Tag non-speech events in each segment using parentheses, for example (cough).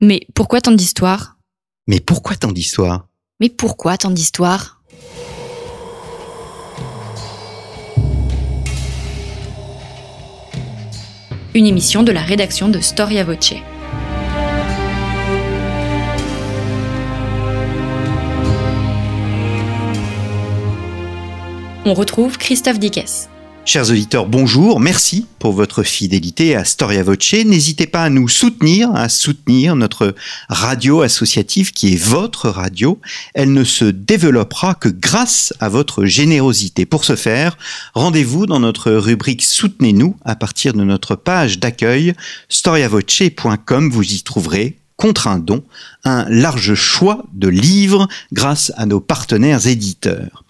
Mais pourquoi tant d'histoires? Mais pourquoi tant d'histoires? Mais pourquoi tant d'histoires? Une émission de la rédaction de Storia Voce. On retrouve Christophe Dickès. Chers auditeurs, bonjour, merci pour votre fidélité à Storia Voce. N'hésitez pas à nous soutenir, à soutenir notre radio associative qui est votre radio. Elle ne se développera que grâce à votre générosité. Pour ce faire, rendez-vous dans notre rubrique Soutenez-nous à partir de notre page d'accueil storiavoce.com. Vous y trouverez contre un don, un large choix de livres grâce à nos partenaires éditeurs.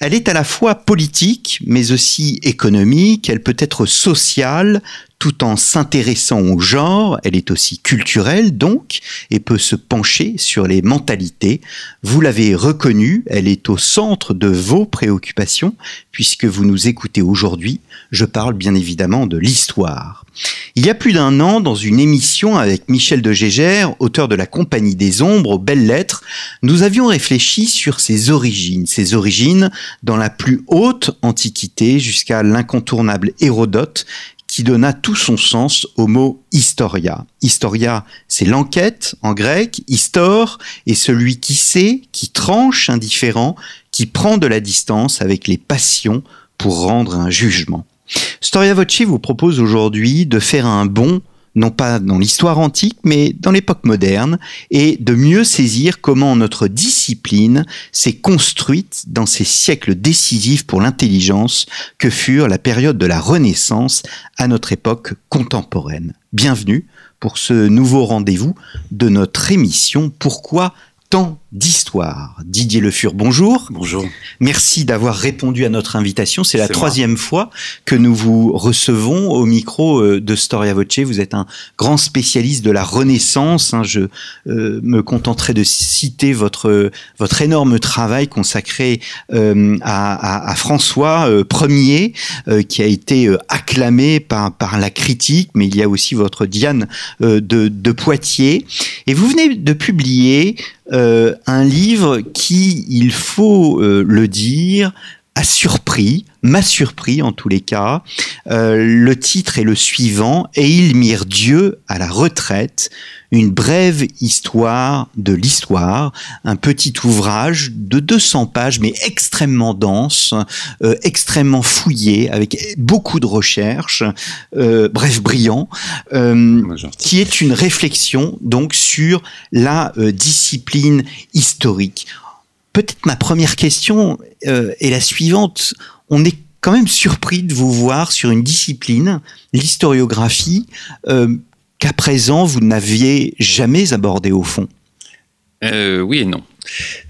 Elle est à la fois politique, mais aussi économique, elle peut être sociale, tout en s'intéressant au genre, elle est aussi culturelle donc, et peut se pencher sur les mentalités. Vous l'avez reconnu, elle est au centre de vos préoccupations, puisque vous nous écoutez aujourd'hui, je parle bien évidemment de l'histoire. Il y a plus d'un an, dans une émission avec Michel de Gégère, auteur de La Compagnie des Ombres aux belles lettres, nous avions réfléchi sur ses origines, ses origines dans la plus haute antiquité jusqu'à l'incontournable Hérodote, qui donna tout son sens au mot historia. Historia, c'est l'enquête en grec, histor est celui qui sait, qui tranche indifférent, qui prend de la distance avec les passions pour rendre un jugement. Storia Voce vous propose aujourd'hui de faire un bond non pas dans l'histoire antique, mais dans l'époque moderne, et de mieux saisir comment notre discipline s'est construite dans ces siècles décisifs pour l'intelligence que furent la période de la Renaissance à notre époque contemporaine. Bienvenue pour ce nouveau rendez-vous de notre émission Pourquoi tant d'histoire. Didier Le Fur, bonjour. Bonjour. Merci d'avoir répondu à notre invitation. C'est la troisième fois que nous vous recevons au micro euh, de Storia Voce. Vous êtes un grand spécialiste de la Renaissance. Hein. Je euh, me contenterai de citer votre votre énorme travail consacré euh, à, à, François Ier, qui a été acclamé par par la critique, mais il y a aussi votre Diane de, de Poitiers. Et vous venez de publier un livre qui, il faut euh, le dire, a surpris, m'a surpris en tous les cas. Euh, le titre est le suivant, Et ils mirent Dieu à la retraite, une brève histoire de l'histoire, un petit ouvrage de 200 pages, mais extrêmement dense, euh, extrêmement fouillé, avec beaucoup de recherches, euh, bref, brillant, euh, qui est une réflexion donc sur la discipline historique. Peut-être ma première question est la suivante. On est quand même surpris de vous voir sur une discipline, l'historiographie, qu'à présent vous n'aviez jamais abordé au fond euh, Oui et non.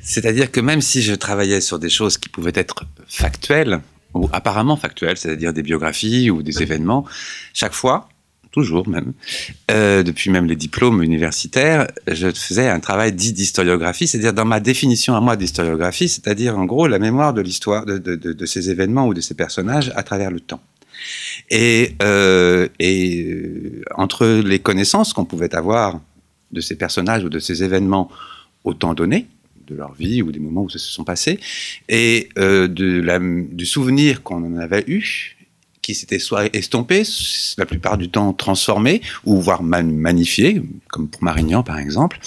C'est-à-dire que même si je travaillais sur des choses qui pouvaient être factuelles, ou apparemment factuelles, c'est-à-dire des biographies ou des événements, chaque fois, toujours même, euh, depuis même les diplômes universitaires, je faisais un travail dit d'historiographie, c'est-à-dire dans ma définition à moi d'historiographie, c'est-à-dire en gros la mémoire de l'histoire de, ces événements ou de ces personnages à travers le temps. Et, euh, euh, entre les connaissances qu'on pouvait avoir de ces personnages ou de ces événements au temps donné, de leur vie ou des moments où ça se sont passés, et de du souvenir qu'on en avait eu, qui s'était soit estompé, la plupart du temps transformé, ou voire magnifié, comme pour Marignan par exemple,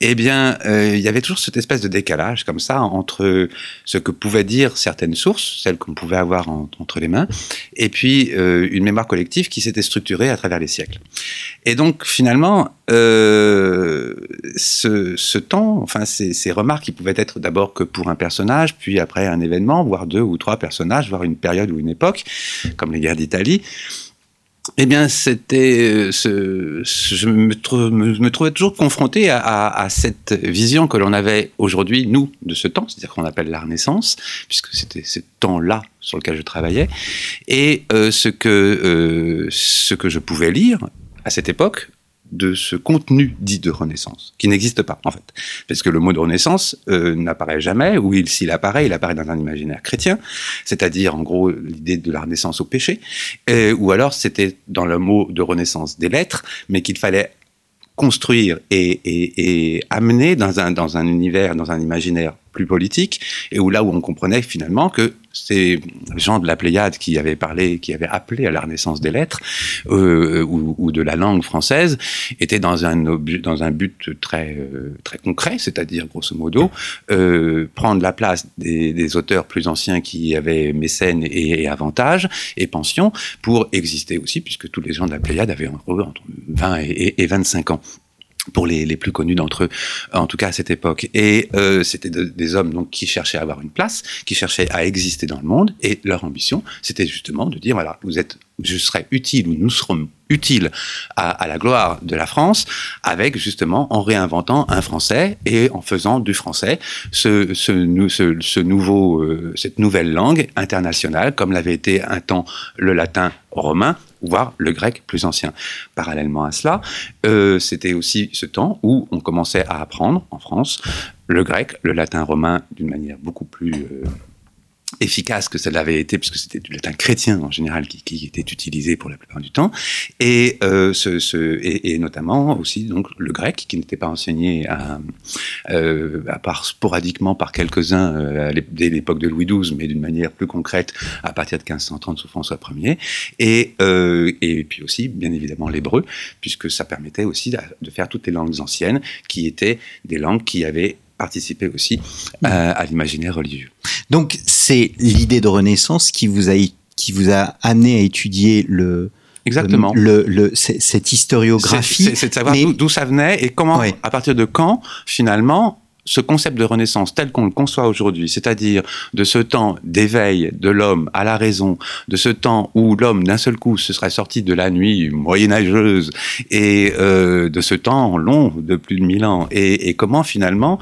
eh bien, euh, il y avait toujours cette espèce de décalage comme ça entre ce que pouvaient dire certaines sources, celles qu'on pouvait avoir entre les mains, et puis euh, une mémoire collective qui s'était structurée à travers les siècles. Et donc, finalement, euh, ce, temps, enfin, ces, remarques qui pouvaient être d'abord que pour un personnage, puis après un événement, voire deux ou trois personnages, voire une période ou une époque, comme les guerres d'Italie, eh bien, c'était, ce, je me, trouvais toujours confronté à, cette vision que l'on avait aujourd'hui, nous, de ce temps, c'est-à-dire qu'on appelle la Renaissance, puisque c'était ce temps-là sur lequel je travaillais, et euh, euh, ce que je pouvais lire à cette époque de ce contenu dit de Renaissance, qui n'existe pas en fait. Parce que le mot de Renaissance euh, n'apparaît jamais, ou s'il apparaît, il apparaît dans un imaginaire chrétien, c'est-à-dire en gros l'idée de la Renaissance au péché, ou alors c'était dans le mot de Renaissance des lettres, mais qu'il fallait construire et, amener dans un, dans un univers, dans un imaginaire plus politique, et où là où on comprenait finalement que ces gens de la Pléiade qui avaient parlé, qui avaient appelé à la renaissance des lettres euh, ou, ou, de la langue française, étaient dans un, dans un but très, euh, très concret, c'est-à-dire grosso modo euh, prendre la place des, des, auteurs plus anciens qui avaient mécènes et, et et pensions pour exister aussi, puisque tous les gens de la Pléiade avaient entre 20 et, et 25 ans pour les, les plus connus d'entre eux, en tout cas à cette époque. Et euh, c'était de, des hommes donc qui cherchaient à avoir une place, qui cherchaient à exister dans le monde, et leur ambition, c'était justement de dire voilà, vous êtes, je serai utile ou nous serons utiles à, à, la gloire de la France, avec justement en réinventant un français et en faisant du français ce, ce, ce, ce nouveau, euh, cette nouvelle langue internationale, comme l'avait été un temps le latin romain, voire le grec plus ancien. Parallèlement à cela, euh, c'était aussi ce temps où on commençait à apprendre en France le grec, le latin romain d'une manière beaucoup plus euh, efficace que ça l'avait été, puisque c'était du latin chrétien en général qui, était utilisé pour la plupart du temps, et, euh, et, notamment aussi donc le grec qui n'était pas enseigné à, euh, part sporadiquement par quelques-uns euh, dès l'époque de Louis XII, mais d'une manière plus concrète à partir de 1530 sous François Ier, et, et puis aussi bien évidemment l'hébreu, puisque ça permettait aussi de faire toutes les langues anciennes qui étaient des langues qui avaient participer aussi à, à l'imaginaire religieux. Donc c'est l'idée de Renaissance qui vous a qui vous a amené à étudier le Exactement. Le, le, cette historiographie. C'est de savoir d'où ça venait et comment, à partir de quand, finalement, ce concept de renaissance tel qu'on le conçoit aujourd'hui, c'est-à-dire de ce temps d'éveil de l'homme à la raison, de ce temps où l'homme d'un seul coup se serait sorti de la nuit moyenâgeuse et euh, de ce temps long de plus de mille ans, et, et comment finalement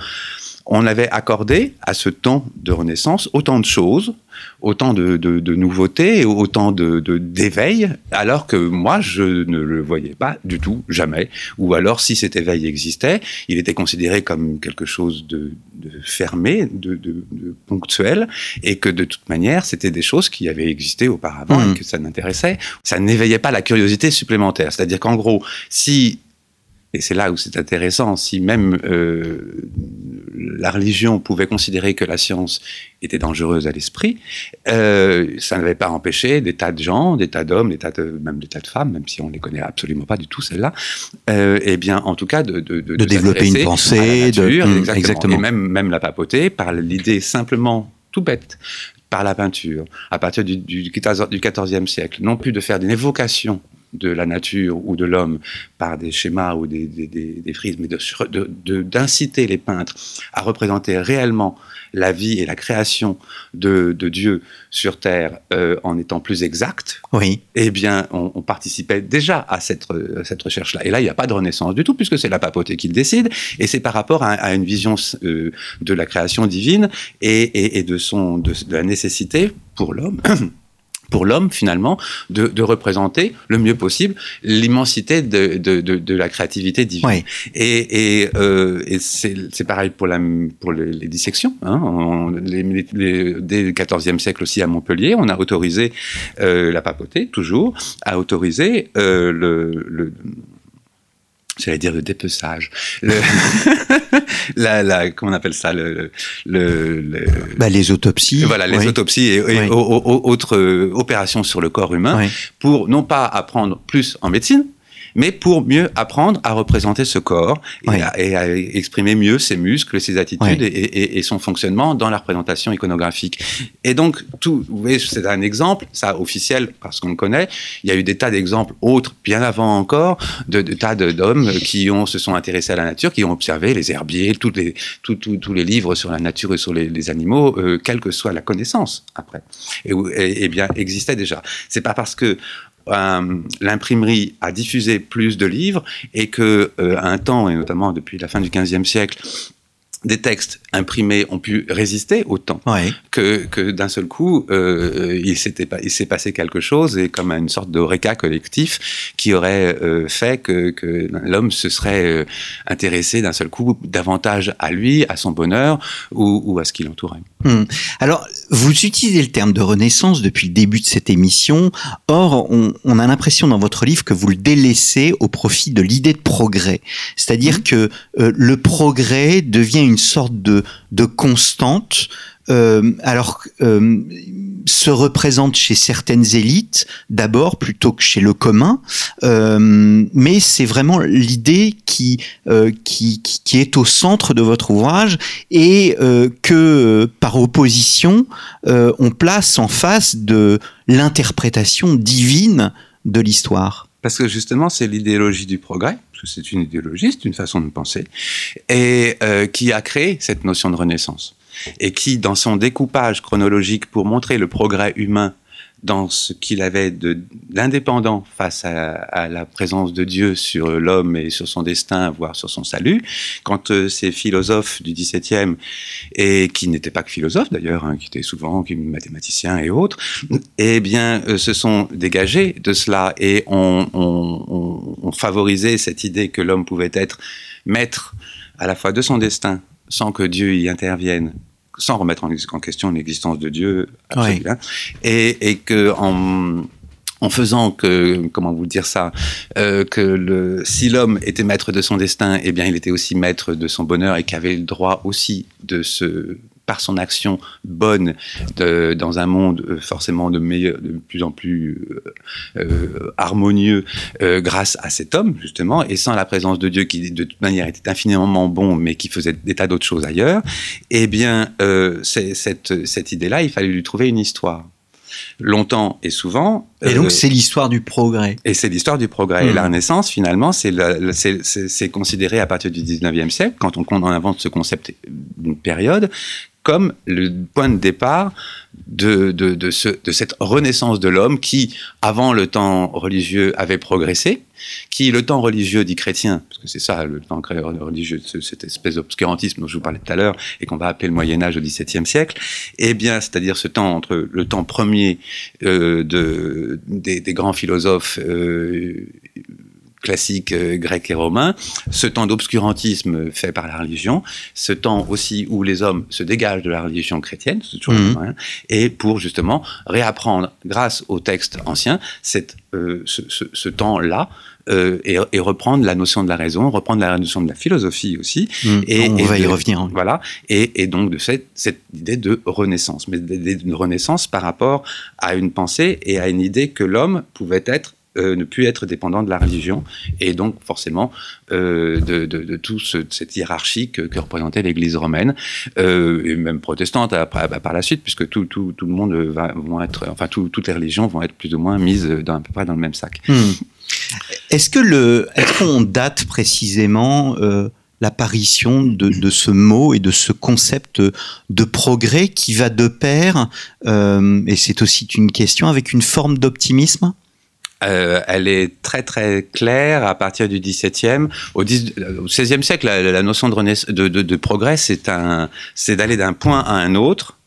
on avait accordé à ce temps de renaissance autant de choses, autant de, de, de nouveautés, autant de d'éveil, alors que moi, je ne le voyais pas du tout, jamais. Ou alors, si cet éveil existait, il était considéré comme quelque chose de, fermé, de, de, ponctuel, et que de toute manière, c'était des choses qui avaient existé auparavant mmh. et que ça n'intéressait. Ça n'éveillait pas la curiosité supplémentaire. C'est-à-dire qu'en gros, si et c'est là où c'est intéressant, si même euh, la religion pouvait considérer que la science était dangereuse à l'esprit, euh, ça n'avait pas empêché des tas de gens, des tas d'hommes, des tas de, même des tas de femmes, même si on les connaît absolument pas du tout celles-là, euh, et bien en tout cas de, de, de, de développer une pensée, nature, de, mmh, exactement, exactement, et même même la papauté par l'idée simplement tout bête par la peinture à partir du, du, du 14e siècle, non plus de faire une évocation de la nature ou de l'homme par des schémas ou des, des, des, des frises, mais d'inciter de, de, les peintres à représenter réellement la vie et la création de, de Dieu sur Terre euh, en étant plus exact, oui. eh bien, on, on participait déjà à cette, à cette recherche-là. Et là, il n'y a pas de renaissance du tout, puisque c'est la papauté qui le décide, et c'est par rapport à, à, une vision euh, de la création divine et, et, et de, son, de, de la nécessité pour l'homme pour l'homme finalement de, de, représenter le mieux possible l'immensité de, de, de, la créativité divine. Oui. Et, et, euh, et c'est pareil pour, la, pour les, les dissections. Hein. On, les, les, dès le XIVe siècle aussi à Montpellier, on a autorisé euh, la papauté, toujours, à autoriser euh, le, le j'allais dire le dépeçage, le (laughs) la, la, comment on appelle ça, le, le, le bah, les autopsies, voilà, les oui. autopsies et, et oui. autres euh, opérations sur le corps humain, oui. pour non pas apprendre plus en médecine, mais pour mieux apprendre à représenter ce corps et, oui. à, et à, exprimer mieux ses muscles, ses attitudes oui. et, et, son fonctionnement dans la représentation iconographique. Et donc, tout, vous voyez, c'est un exemple, ça officiel parce qu'on le connaît. Il y a eu des tas d'exemples autres, bien avant encore, de, de tas d'hommes qui ont, se sont intéressés à la nature, qui ont observé les herbiers, tous les, tous les livres sur la nature et sur les, les animaux, euh, quelle que soit la connaissance après. Et bien, existait déjà. C'est pas parce que euh, l'imprimerie a diffusé plus de livres et que euh, un temps et notamment depuis la fin du XVe siècle des textes imprimés ont pu résister au temps ouais. que, que d'un seul coup euh, il s'était pas il s'est passé quelque chose et comme une sorte de réca collectif qui aurait euh, fait que, que l'homme se serait euh, intéressé d'un seul coup davantage à lui à son bonheur ou, ou à ce qui l'entourait Hmm. Alors, vous utilisez le terme de renaissance depuis le début de cette émission. Or, on, a l'impression dans votre livre que vous le délaissez au profit de l'idée de progrès. C'est-à-dire hmm. que euh, le progrès devient une sorte de, de constante euh, alors euh, se représente chez certaines élites d'abord plutôt que chez le commun, euh, mais c'est vraiment l'idée qui, qui, qui est au centre de votre ouvrage et que par opposition on place en face de l'interprétation divine de l'histoire. Parce que justement, c'est l'idéologie du progrès, parce que c'est une idéologie, c'est une façon de penser, et qui a créé cette notion de renaissance et qui, dans son découpage chronologique pour montrer le progrès humain dans ce qu'il avait d'indépendant face à, la présence de Dieu sur l'homme et sur son destin, voire sur son salut, quand euh, ces philosophes du XVIIe, et qui n'étaient pas que philosophes d'ailleurs, hein, qui étaient souvent mathématiciens et autres, eh bien, euh, se sont dégagés de cela et ont, ont favorisé cette idée que l'homme pouvait être maître à la fois de son destin, sans que Dieu y intervienne, sans remettre en, question l'existence de Dieu, et, et, que en, en faisant que, comment vous dire ça, euh, que le, si l'homme était maître de son destin, eh bien, il était aussi maître de son bonheur et qu'avait le droit aussi de se par son action bonne de, dans un monde euh, forcément de, meilleur, de plus en plus euh, euh, harmonieux grâce à cet homme, justement, et sans la présence de Dieu qui, de toute manière, était infiniment bon, mais qui faisait des tas d'autres choses ailleurs, eh bien, cette, cette idée-là, il fallait lui trouver une histoire longtemps et souvent. Et donc, c'est l'histoire du progrès. Et c'est l'histoire du progrès. Et la hmm. Renaissance, finalement, c'est considéré à partir du 19e siècle, quand on, on invente ce concept d'une période, comme le point de départ de, de, ce, de cette renaissance de l'homme qui, avant le temps religieux, avait progressé, qui, le temps religieux dit chrétien, parce que c'est ça le temps religieux, cette espèce d'obscurantisme dont je vous parlais tout à l'heure, et qu'on va appeler le Moyen Âge au XVIIe siècle, eh bien, c'est-à-dire ce temps entre le temps premier euh, de, des, des, grands philosophes euh, classique euh, grec et romain, ce temps d'obscurantisme fait par la religion, ce temps aussi où les hommes se dégagent de la religion chrétienne, c'est toujours mmh. hein, et pour justement réapprendre, grâce aux textes anciens, cette, euh, ce, ce, ce temps-là, euh, et, et, reprendre la notion de la raison, reprendre la notion de la philosophie aussi. Mmh. et, on va y revenir. Voilà, et, et, donc de cette, cette idée de renaissance, mais d'une renaissance par rapport à une pensée et à une idée que l'homme pouvait être euh, ne plus être dépendant de la religion et donc forcément euh, de, de, toute cette hiérarchie que, représentait l'Église romaine euh, et même protestante bah, par la suite puisque tout, tout, tout le monde va vont être enfin toutes les religions vont être plus ou moins mises dans, à peu près dans le même sac. Hmm. Est-ce que le est-ce qu'on date précisément l'apparition de, de, ce mot et de ce concept de progrès qui va de pair, et c'est aussi une question, avec une forme d'optimisme? Euh, elle est très très claire à partir du XVIIe. Au, XVIe siècle, la, notion de, de progrès, c'est d'aller d'un point à un autre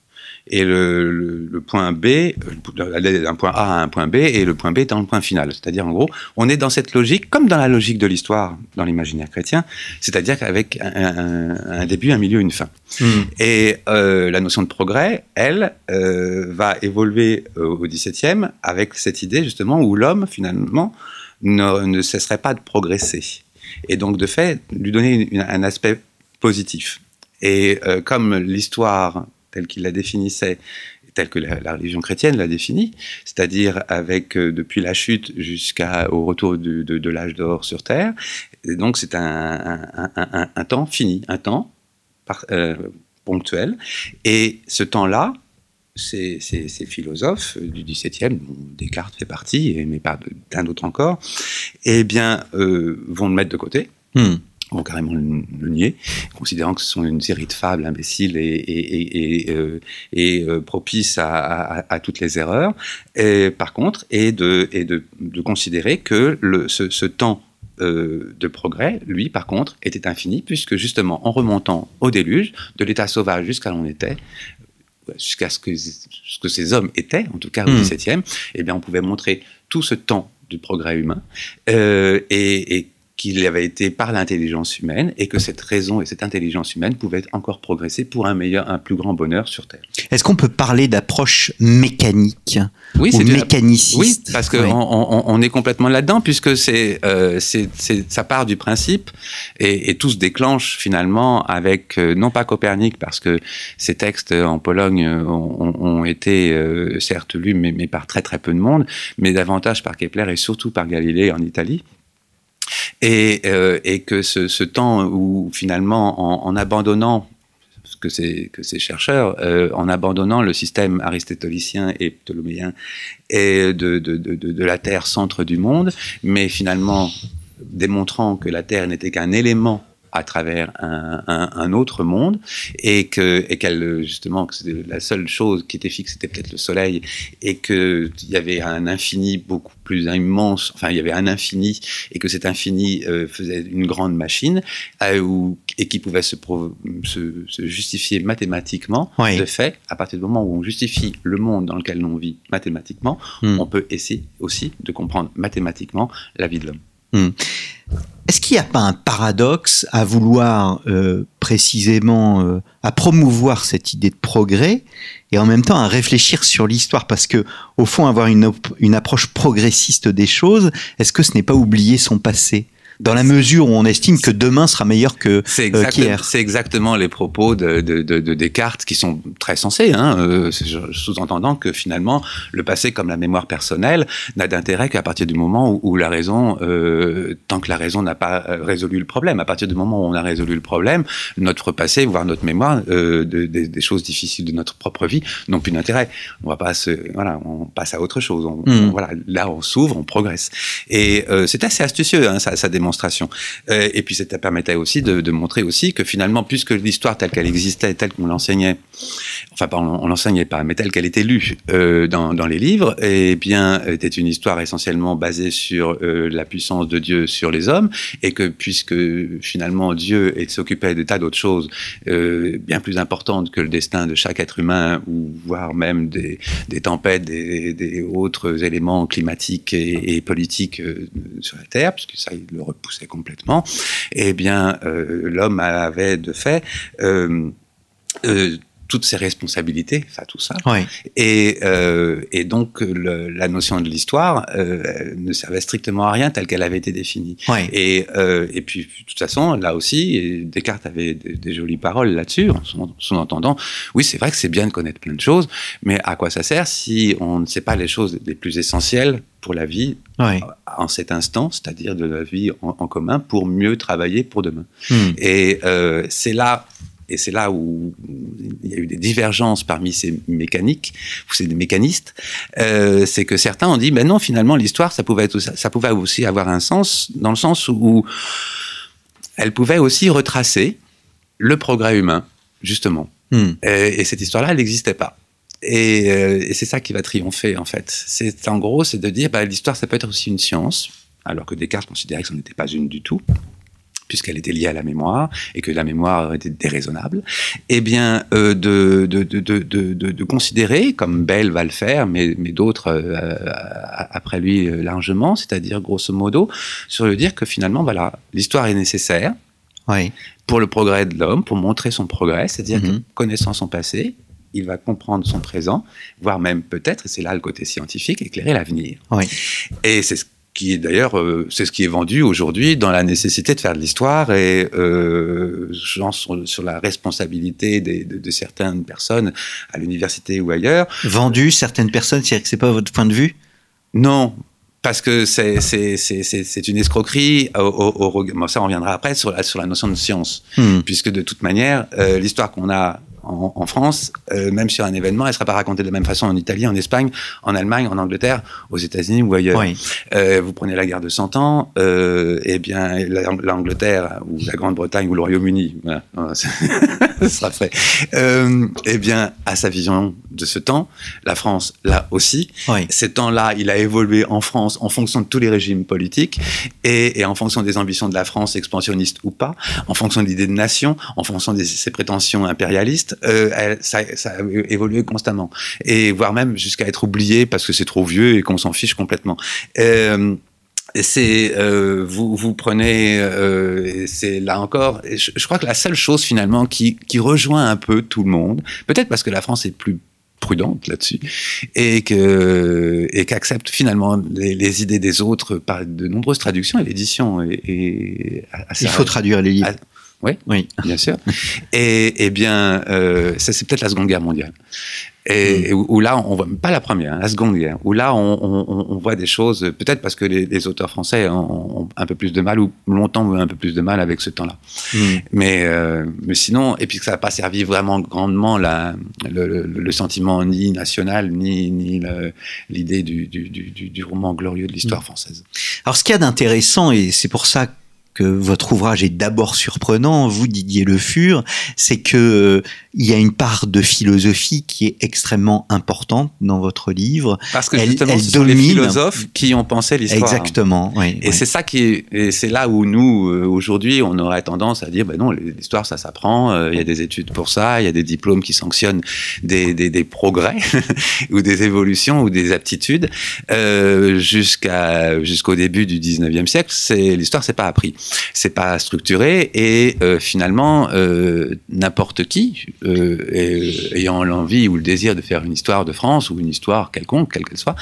et le, le, point B, d'un point A à un point B, et le point B dans le point final. C'est-à-dire, en gros, on est dans cette logique, comme dans la logique de l'histoire, dans l'imaginaire chrétien, c'est-à-dire qu'avec un, un, début, un milieu, une fin. Hmm. Et euh, la notion de progrès, elle, euh, va évoluer euh, au XVIIe avec cette idée, justement, où l'homme, finalement, ne, ne, cesserait pas de progresser. Et donc, de fait, lui donner un aspect positif. Et euh, comme l'histoire telle qu'il la définissait, telle que la, religion chrétienne l'a définie, c'est-à-dire avec euh, depuis la chute jusqu'au retour de, l'âge d'or sur Terre. Donc c'est un, temps fini, un temps euh, ponctuel. Et ce temps-là, ces, philosophes du XVIIe, dont Descartes fait partie, mais pas d'un d'autres encore, eh bien, euh, vont le mettre de côté. Hmm vont carrément le, nier, considérant que ce sont une série de fables imbéciles et, et, et, euh, euh, propices à, à, toutes les erreurs. Et, par contre, et de, et de, de considérer que le, ce, ce temps euh, de progrès, lui, par contre, était infini, puisque justement, en remontant au déluge, de l'état sauvage jusqu'à l'on était, jusqu'à ce que, ce que ces hommes étaient, en tout cas au hmm. XVIIe, eh bien, on pouvait montrer tout ce temps du progrès humain, euh, et, et qu'il avait été par l'intelligence humaine et que cette raison et cette intelligence humaine pouvaient encore progresser pour un meilleur, un plus grand bonheur sur Terre. Est-ce qu'on peut parler d'approche mécanique oui, ou mécaniciste Oui, parce qu'on on, on, est complètement là-dedans puisque c'est, euh, c'est, ça part du principe et, et, tout se déclenche finalement avec euh, non pas Copernic parce que ces textes en Pologne ont, ont été euh, certes lus mais, mais par très très peu de monde, mais davantage par Kepler et surtout par Galilée en Italie. Et, euh, et que ce, temps où finalement, en, abandonnant que ces, que ces chercheurs, euh, en abandonnant le système aristotélicien et ptoléméen et de, la Terre centre du monde, mais finalement démontrant que la Terre n'était qu'un élément à travers un, un, un, autre monde et que et qu'elle justement que la seule chose qui était fixe c'était peut-être le soleil et que il y avait un infini beaucoup plus immense enfin il y avait un infini et que cet infini euh, faisait une grande machine euh, et qui pouvait se, se, se justifier mathématiquement oui. de fait à partir du moment où on justifie le monde dans lequel l'on vit mathématiquement Hmm. on peut essayer aussi de comprendre mathématiquement la vie de l'homme Hmm. Est-ce qu'il n'y a pas un paradoxe à vouloir euh, précisément euh, à promouvoir cette idée de progrès et en même temps à réfléchir sur l'histoire? Parce que au fond avoir une, une approche progressiste des choses, est-ce que ce n'est pas oublier son passé? Dans la mesure où on estime que demain sera meilleur que euh, qu'hier. C'est exactement les propos de, de, de, de, Descartes qui sont très sensés, hein, euh, sous-entendant que finalement le passé comme la mémoire personnelle n'a d'intérêt qu'à partir du moment où, où la raison, euh, tant que la raison n'a pas euh, résolu le problème, à partir du moment où on a résolu le problème, notre passé, voire notre mémoire euh, de, de, des choses difficiles de notre propre vie n'ont plus d'intérêt. On va pas se, voilà, on passe à autre chose. On, Mm. on, voilà, là on s'ouvre, on progresse. Et euh, c'est assez astucieux, hein, ça, ça Euh, et puis ça permettait aussi de, montrer aussi que finalement, puisque l'histoire telle qu'elle existait, telle qu'on l'enseignait, enfin pas on, l'enseignait pas, mais telle qu'elle était lue euh, dans, les livres, et bien était une histoire essentiellement basée sur euh, la puissance de Dieu sur les hommes, et que puisque finalement Dieu s'occupait de tas d'autres choses bien plus importantes que le destin de chaque être humain, ou voire même des, tempêtes, des, autres éléments climatiques et, politiques sur la Terre, puisque ça il le repoussait complètement, eh bien, euh, l'homme avait de fait euh, euh, toutes ses responsabilités, enfin tout ça. Oui. Et, euh, et donc le, la notion de l'histoire euh, ne servait strictement à rien telle qu'elle avait été définie. Oui. Et, euh, et puis de toute façon, là aussi, Descartes avait des, des jolies paroles là-dessus, en sous-entendant, oui c'est vrai que c'est bien de connaître plein de choses, mais à quoi ça sert si on ne sait pas les choses les plus essentielles pour la vie oui. en cet instant, c'est-à-dire de la vie en, en, commun, pour mieux travailler pour demain? Hmm. Et c'est là et c'est là où il y a eu des divergences parmi ces mécaniques, ou ces mécanistes, euh, c'est que certains ont dit, ben non, finalement, l'histoire, ça pouvait être, ça pouvait aussi avoir un sens, dans le sens où elle pouvait aussi retracer le progrès humain, justement. Hmm. Et, et cette histoire-là, elle n'existait pas. Et, euh, et c'est ça qui va triompher, en fait. C'est en gros, c'est de dire, ben, l'histoire, ça peut être aussi une science, alors que Descartes considérait que ce n'était pas une du tout puisqu'elle était liée à la mémoire et que la mémoire était déraisonnable, eh bien, euh, de, de, de, de, de considérer, comme Bell va le faire, mais, mais d'autres euh, après lui largement, c'est-à-dire grosso modo, sur le dire que finalement, voilà, l'histoire est nécessaire oui. pour le progrès de l'homme, pour montrer son progrès, c'est-à-dire Mhm. que connaissant son passé, il va comprendre son présent, voire même peut-être, et c'est là le côté scientifique, éclairer l'avenir. Oui. Et c'est ce qui est d'ailleurs, euh, c'est ce qui est vendu aujourd'hui dans la nécessité de faire de l'histoire et euh, genre sur, sur, la responsabilité des, de, de, certaines personnes à l'université ou ailleurs. Vendu certaines personnes, c'est-à-dire que c'est pas votre point de vue? Non. Parce que c'est une escroquerie. Au, au, au, bon, ça, on reviendra après sur la, sur la notion de science. Hmm. Puisque de toute manière, euh, l'histoire qu'on a en, en, France, euh, même sur un événement, elle ne sera pas racontée de la même façon en Italie, en Espagne, en Allemagne, en Angleterre, aux États-Unis ou ailleurs. Oui. Euh, vous prenez la guerre de 100 ans, euh, eh bien l'Angleterre ou la Grande-Bretagne ou le Royaume-Uni, voilà, (laughs) ce sera fait. Eh bien, à sa vision de ce temps, la France là aussi. Oui. Ces temps-là, il a évolué en France en fonction de tous les régimes politiques et, et en fonction des ambitions de la France, expansionniste ou pas, en fonction de l'idée de nation, en fonction de ses prétentions impérialistes euh, elle, ça, ça, a évolué constamment. Et voire même jusqu'à être oublié parce que c'est trop vieux et qu'on s'en fiche complètement. Euh, c'est euh, vous vous prenez euh, c'est là encore je, je, crois que la seule chose finalement qui qui rejoint un peu tout le monde peut-être parce que la France est plus prudente là-dessus et que et qu'accepte finalement les, les, idées des autres par de nombreuses traductions et l'édition et, et il faut traduire les livres oui, oui, bien sûr. Et, et bien, euh, ça c'est peut-être la Seconde Guerre mondiale. Et, mm. où, là, on voit pas la première, hein, la Seconde Guerre, où là, on, on, on voit des choses, peut-être parce que les, les, auteurs français ont, un peu plus de mal, ou longtemps ont un peu plus de mal avec ce temps-là. Mm. Mais, euh, mais sinon, et puis que ça n'a pas servi vraiment grandement la, le, le, le, sentiment ni national, ni, ni l'idée du, du, du, du, roman glorieux de l'histoire mm. française. Alors, ce qu'il y a d'intéressant, et c'est pour ça que votre ouvrage est d'abord surprenant, vous Didier Le Fur, c'est que euh, il y a une part de philosophie qui est extrêmement importante dans votre livre. Parce que justement, elle, ce sont les philosophes qui ont pensé l'histoire. Exactement. Oui, et c'est ça qui est, c'est là où nous euh, aujourd'hui on aurait tendance à dire ben non l'histoire ça s'apprend, euh, il y a des études pour ça, il y a des diplômes qui sanctionnent des, des, des progrès (laughs) ou des évolutions ou des aptitudes euh, jusqu'à jusqu'au début du 19e siècle. C'est l'histoire c'est pas appris c'est pas structuré et euh, finalement euh, n'importe qui euh, ayant l'envie ou le désir de faire une histoire de France ou une histoire quelconque, quelle qu'elle soit,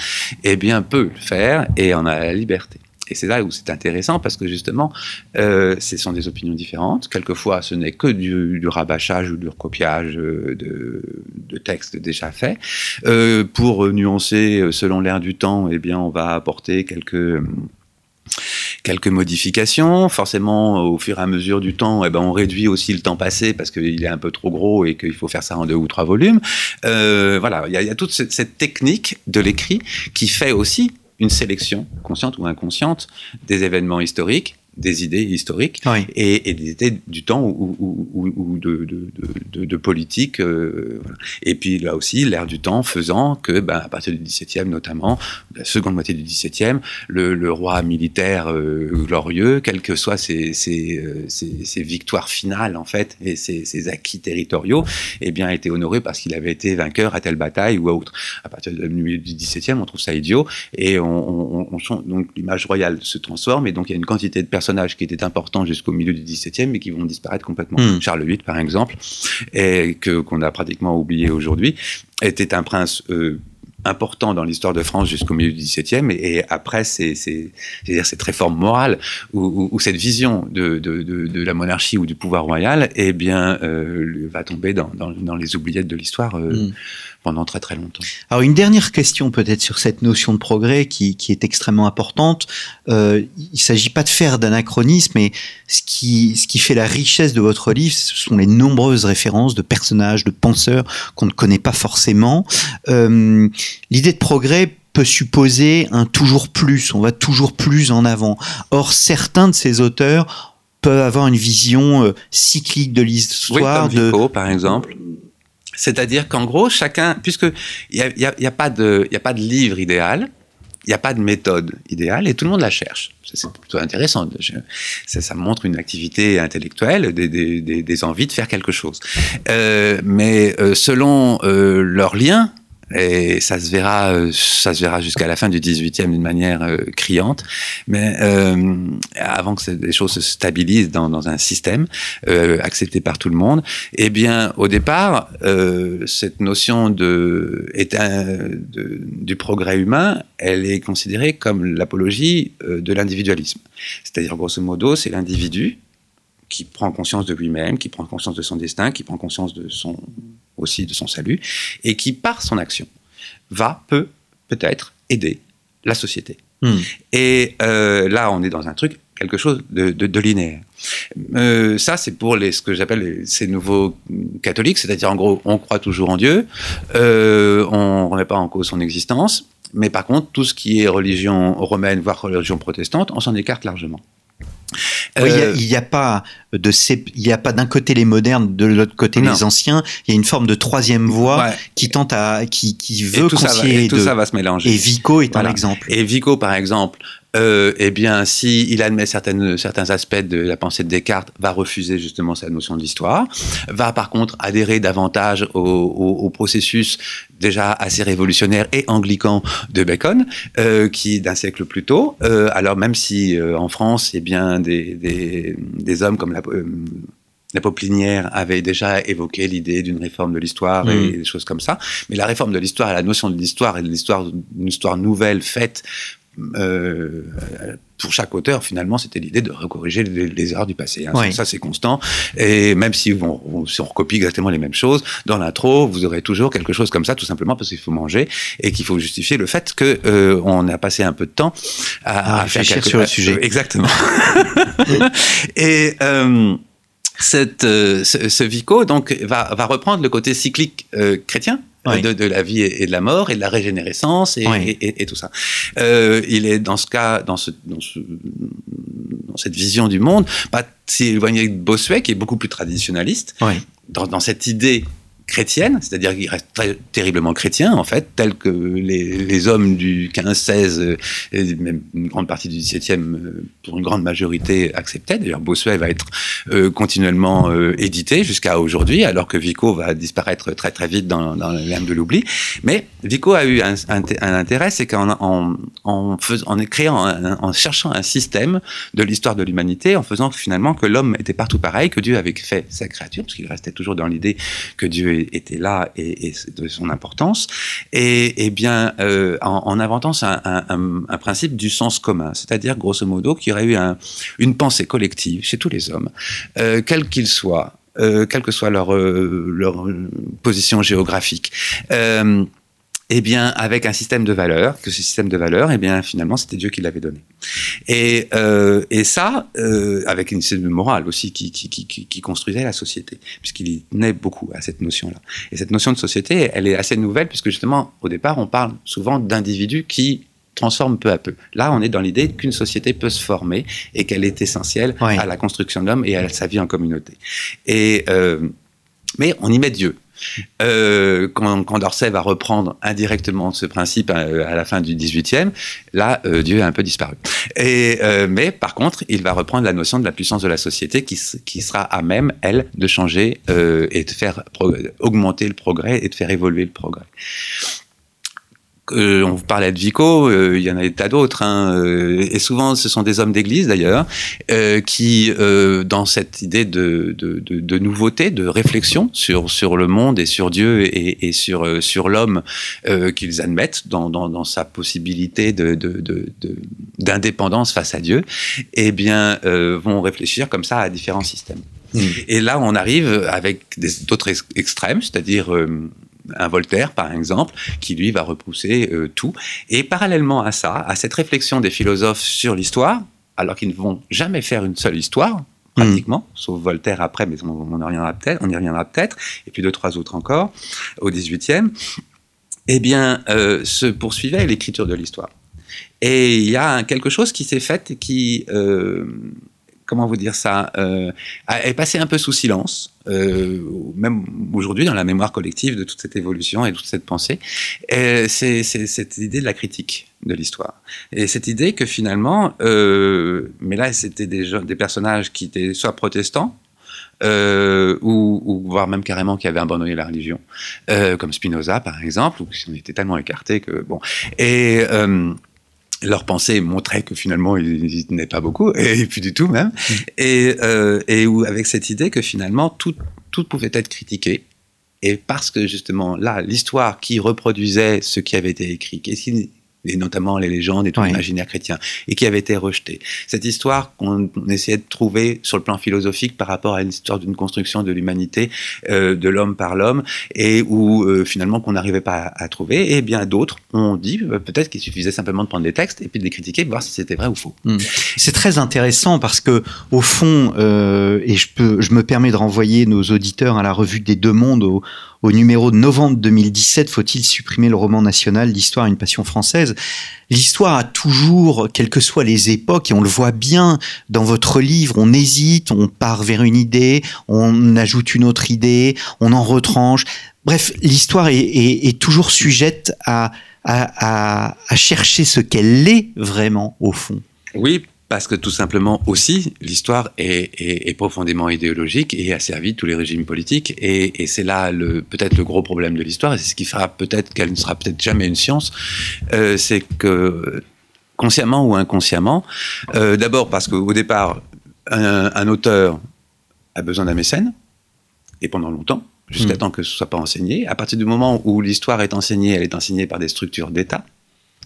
eh bien peut le faire et en a la liberté. Et c'est là où c'est intéressant parce que justement, ce sont des opinions différentes. Quelquefois, ce n'est que du, rabâchage ou du recopiage de, textes déjà faits. Pour nuancer selon l'air du temps, eh bien, on va apporter quelques quelques modifications. Forcément, au fur et à mesure du temps, eh ben, on réduit aussi le temps passé parce qu'il est un peu trop gros et qu'il faut faire ça en deux ou trois volumes. Euh, voilà, il y, a, toute cette technique de l'écrit qui fait aussi une sélection, consciente ou inconsciente, des événements historiques des idées historiques oui. et, et, des idées du temps ou, ou, ou de, de, de, de, politique. Euh, voilà. Et puis là aussi, l'ère du temps faisant que, ben, à partir du XVIIe notamment, la seconde moitié du XVIIe, le, le roi militaire euh, glorieux, quelles que soient ses, ses, euh, ses, ses, victoires finales en fait et ses, acquis territoriaux, eh bien, été honoré parce qu'il avait été vainqueur à telle bataille ou à autre. À partir du milieu du XVIIe, on trouve ça idiot et on, on, on donc l'image royale se transforme et donc il y a une quantité de personnages qui étaient importants jusqu'au milieu du XVIIe, mais qui vont disparaître complètement. Mmh. Charles VIII, par exemple, et que qu'on a pratiquement oublié aujourd'hui, était un prince euh, important dans l'histoire de France jusqu'au milieu du XVIIe, et, et après c'est c'est-à-dire cette réforme morale ou, ou, ou cette vision de, de, de, de, la monarchie ou du pouvoir royal, eh bien euh, va tomber dans, dans, dans, les oubliettes de l'histoire. Euh, mmh pendant très très longtemps. Alors une dernière question peut-être sur cette notion de progrès qui, qui est extrêmement importante. Euh, il ne s'agit pas de faire d'anachronisme, mais ce qui, ce qui fait la richesse de votre livre, ce sont les nombreuses références de personnages, de penseurs qu'on ne connaît pas forcément. Euh, L'idée de progrès peut supposer un toujours plus, on va toujours plus en avant. Or, certains de ces auteurs peuvent avoir une vision euh, cyclique de l'histoire. Oui, comme Vico, de par exemple. C'est-à-dire qu'en gros, chacun, puisque il n'y a, a, pas de, y a pas de livre idéal, il n'y a pas de méthode idéale et tout le monde la cherche. C'est plutôt intéressant. Ça, ça, montre une activité intellectuelle, des, des, des, des, envies de faire quelque chose. Euh, mais euh, selon euh, leurs liens, et ça se verra, euh, ça se verra jusqu'à la fin du 18e d'une manière euh, criante. Mais euh, avant que les choses se stabilisent dans, un système accepté par tout le monde, eh bien, au départ, cette notion de, du progrès humain, elle est considérée comme l'apologie de l'individualisme. C'est-à-dire, grosso modo, c'est l'individu qui prend conscience de lui-même, qui prend conscience de son destin, qui prend conscience de son aussi de son salut, et qui, par son action, va, peut, peut-être, aider la société. Mmh. Et euh, là, on est dans un truc, quelque chose de, de, de linéaire. Euh, ça, c'est pour les, ce que j'appelle ces nouveaux catholiques, c'est-à-dire en gros, on croit toujours en Dieu, euh, on ne remet pas en cause son existence, mais par contre, tout ce qui est religion romaine, voire religion protestante, on s'en écarte largement. Euh, il n'y a, a, pas de il y a pas d'un côté les modernes, de l'autre côté non. les anciens. Il y a une forme de troisième voie ouais. qui tente à qui, qui veut et tout, ça va, et tout ça va se mélanger. Et Vico est voilà. un exemple. Et Vico, par exemple, euh, eh bien, si il admet certaines, certains aspects de la pensée de Descartes, va refuser justement sa notion de l'histoire, va par contre adhérer davantage au, au, au, processus déjà assez révolutionnaire et anglican de Bacon, euh, qui d'un siècle plus tôt. Euh, alors même si euh, en France, eh bien, des, des, des hommes comme la la Poplinière avait déjà évoqué l'idée d'une réforme de l'histoire et Mm. des choses comme ça. Mais la réforme de l'histoire et la notion de l'histoire et de l'histoire d'une histoire nouvelle faite euh, pour chaque auteur, finalement, c'était l'idée de recorriger les, les erreurs du passé. hein. Oui. Ça, c'est constant. Et même si, on- si on recopie exactement les mêmes choses, dans l'intro, vous aurez toujours quelque chose comme ça, tout simplement parce qu'il faut manger et qu'il faut justifier le fait que euh, on a passé un peu de temps à, À à faire réfléchir quelque- sur le sujet. Euh, exactement. (laughs) et euh, cette, ce, ce Vico donc va, va reprendre le côté cyclique chrétien. Oui. De, de la vie et et de la mort et de la régénérescence et, Oui. et- et- et tout ça. Euh, il est dans ce cas, dans, ce, dans, ce, dans cette vision du monde, pas si éloigné de Bossuet, qui est beaucoup plus traditionnaliste, dans cette idée chrétienne, c'est-à-dire qu'il reste terriblement chrétien, en fait, tel que les, hommes du 15-16 euh, et même une grande partie du 17e, euh, pour une grande majorité, acceptaient. D'ailleurs, Bossuet va être euh, continuellement édité jusqu'à aujourd'hui, alors que Vico va disparaître très très vite dans, dans l'âme de l'oubli. Mais Vico a eu un, intérêt, c'est qu'en en, en, cherchant un système de l'histoire de l'humanité, en faisant finalement que l'homme était partout pareil, que Dieu avait fait sa créature, parce qu'il restait toujours dans l'idée que Dieu était là et, de son importance, et, et bien euh, en, en inventant un, un- principe du sens commun, c'est-à-dire grosso modo qu'il y aurait eu un- une pensée collective chez tous les hommes, euh, quels qu'ils soient, euh, quelle que soit leur, position géographique. Eh bien, avec un système de valeurs, que ce système de valeurs, eh bien, finalement, c'était Dieu qui l'avait donné. Et, euh, et ça, euh, avec une système de morale aussi qui, qui, qui, qui- qui construisait la société, puisqu'il y tenait beaucoup à cette notion-là. Et cette notion de société, elle est assez nouvelle, puisque justement, au départ, on parle souvent d'individus qui transforment peu à peu. Là, on est dans l'idée qu'une société peut se former et qu'elle est essentielle à la construction de l'homme et à sa vie en communauté. Et, euh, mais on y met Dieu. Euh, quand, quand va reprendre indirectement ce principe à, la fin du 18e, là, euh, Dieu a un peu disparu. Et, euh, mais par contre, il va reprendre la notion de la puissance de la société qui, qui sera à même, elle, de changer et de faire augmenter le progrès et de faire évoluer le progrès. Euh, on vous parlait de Vico, euh, il y en a des tas d'autres, hein, euh, et souvent ce sont des hommes d'église d'ailleurs, euh, qui, dans cette idée de, de, de, de nouveauté, de réflexion sur, sur le monde et sur Dieu et, et sur, sur l'homme qu'ils admettent dans, dans, dans sa possibilité de, d'indépendance face à Dieu, eh bien, vont réfléchir comme ça à différents systèmes. Mm. Et là, on arrive avec d'autres ex- extrêmes, c'est-à-dire euh, un Voltaire, par exemple, qui lui va repousser euh, tout. Et parallèlement à ça, à cette réflexion des philosophes sur l'histoire, alors qu'ils ne vont jamais faire une seule histoire, pratiquement, sauf Voltaire après, mais on, on y reviendra peut-être, on y reviendra peut-être, et puis deux, trois autres encore, au 18e, eh bien, euh, se poursuivait l'écriture de l'histoire. Et il y a quelque chose qui s'est fait et qui, euh, comment vous dire ça, euh, est passé un peu sous silence, euh, même aujourd'hui dans la mémoire collective de toute cette évolution et toute cette pensée. C'est cette idée de la critique de l'histoire. Et cette idée que finalement, euh, mais là c'était des, des personnages qui étaient soit protestants, euh, ou, voire même carrément qui avaient abandonné la religion, comme Spinoza par exemple, ou qui en étaient tellement écartés que bon. Et leur pensée montrait que finalement ils n'y tenaient pas beaucoup, et (laughs) puis du tout même, et, euh, et où avec cette idée que finalement tout, tout pouvait être critiqué, et parce que justement là, l'histoire qui reproduisait ce qui avait été écrit, qu'est-ce qui- et notamment les légendes et tout l'imaginaire chrétien, et qui avait été rejeté. Cette histoire qu'on on essayait de trouver sur le plan philosophique par rapport à une histoire d'une construction de l'humanité, euh, de l'homme par l'homme, et où euh, finalement qu'on n'arrivait pas à, à trouver, et bien d'autres ont dit euh, peut-être qu'il suffisait simplement de prendre des textes et puis de les critiquer, voir si c'était vrai ou faux. C'est très intéressant parce que, au fond, euh, et je, peux, je me permets de renvoyer nos auditeurs à la revue des Deux Mondes au, au numéro de novembre 2017, Faut-il supprimer le roman national L'histoire, une passion française? L'histoire a toujours, quelles que soient les époques, et on le voit bien dans votre livre, on hésite, on part vers une idée, on ajoute une autre idée, on en retranche. Bref, l'histoire est, toujours sujette à, à chercher ce qu'elle est vraiment au fond Oui, parce que tout simplement aussi, l'histoire est, est, est, profondément idéologique et a servi tous les régimes politiques. Et, et c'est là peut-être le gros problème de l'histoire, et c'est ce qui fera peut-être qu'elle ne sera peut-être jamais une science, euh, c'est que consciemment ou inconsciemment, euh, d'abord parce qu'au départ, un, un, auteur a besoin d'un mécène, et pendant longtemps, jusqu'à mmh. temps que ce soit pas enseigné. À partir du moment où l'histoire est enseignée, elle est enseignée par des structures d'État.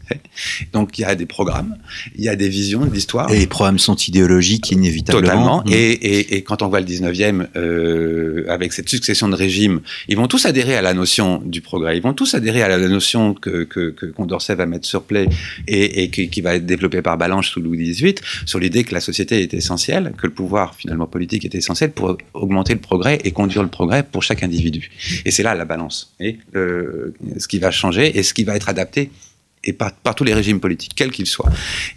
(laughs) Donc il y a des programmes, il y a des visions de l'histoire. Et les programmes sont idéologiques inévitablement. Totalement. Mmh. Et, et, et, quand on voit le 19e, euh, avec cette succession de régimes, ils vont tous adhérer à la notion du progrès. Ils vont tous adhérer à la notion que, que, que Condorcet va mettre sur play et, et qui, qui, va être développée par Balanche sous Louis XVIII, sur l'idée que la société est essentielle, que le pouvoir finalement politique est essentiel pour augmenter le progrès et conduire le progrès pour chaque individu. Et c'est là la balance. Et euh, ce qui va changer et ce qui va être adapté et par, par, tous les régimes politiques, quels qu'ils soient.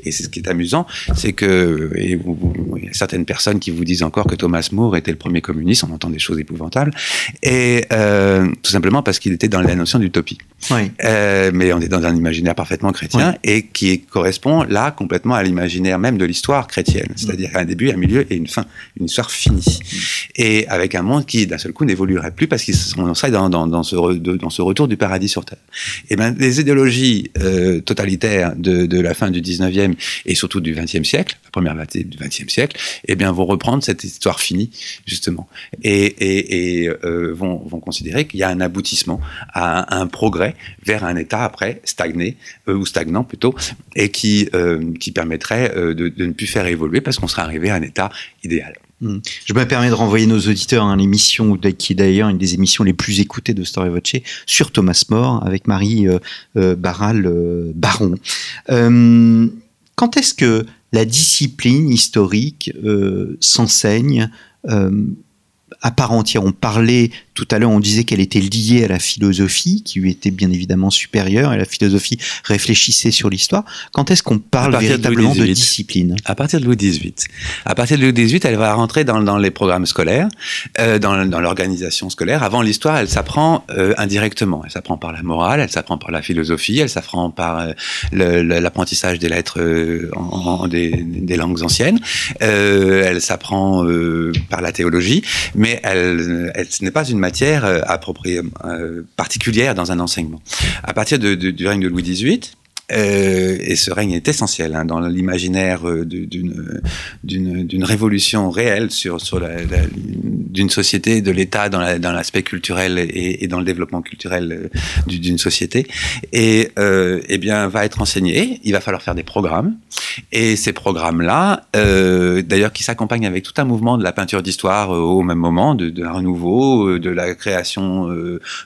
Et c'est ce qui est amusant, c'est que et vous, vous, il y a certaines personnes qui vous disent encore que Thomas More était le premier communiste, on entend des choses épouvantables, et euh, tout simplement parce qu'il était dans la notion d'utopie. Oui. Euh, mais on est dans un imaginaire parfaitement chrétien oui. et qui correspond là complètement à l'imaginaire même de l'histoire chrétienne, c'est-à-dire un début, un milieu et une fin, une histoire finie. Et avec un monde qui d'un seul coup n'évoluerait plus parce qu'on serait dans, dans, dans, ce re, dans ce retour du paradis sur terre. Et ben les idéologies euh, totalitaires de, de, la fin du 19e et surtout du 20e siècle, la première moitié du 20e siècle, eh bien vont reprendre cette histoire finie justement et, euh, vont, considérer qu'il y a un aboutissement à un, progrès vers un état après stagné euh, ou stagnant plutôt et qui euh, qui permettrait euh, de, de, ne plus faire évoluer parce qu'on serait arrivé à un état idéal. Mmh. Je me permets de renvoyer nos auditeurs à l'émission qui est d'ailleurs une des émissions les plus écoutées de Story sur Thomas More avec Marie euh, euh, Barral euh, Baron. quand est-ce que la discipline historique s'enseigne à part entière? On parlait tout à l'heure, on disait qu'elle était liée à la philosophie, qui lui était bien évidemment supérieure, et la philosophie réfléchissait sur l'histoire. Quand est-ce qu'on parle véritablement de, de, discipline? À partir de Louis XVIII. À partir de Louis XVIII, elle va rentrer dans, dans les programmes scolaires, euh, dans, dans l'organisation scolaire. Avant l'histoire, elle s'apprend euh, indirectement. Elle s'apprend par la morale, elle s'apprend par la philosophie, elle s'apprend par euh, l'apprentissage des lettres en, en, des, des, langues anciennes. Elle s'apprend par la théologie, mais elle, elle ce n'est pas une matière euh, euh, particulière dans un enseignement. À partir du règne de Louis XVIII, euh, et ce règne est essentiel hein, dans l'imaginaire euh, d'une révolution réelle sur sur la, d'une société, de l'État dans l'aspect la, culturel et, et, dans le développement culturel euh, d'une société. Et euh, eh bien va être enseigné. Il va falloir faire des programmes et ces programmes là, euh, d'ailleurs qui s'accompagnent avec tout un mouvement de la peinture d'histoire au même moment, de, de, renouveau, de la création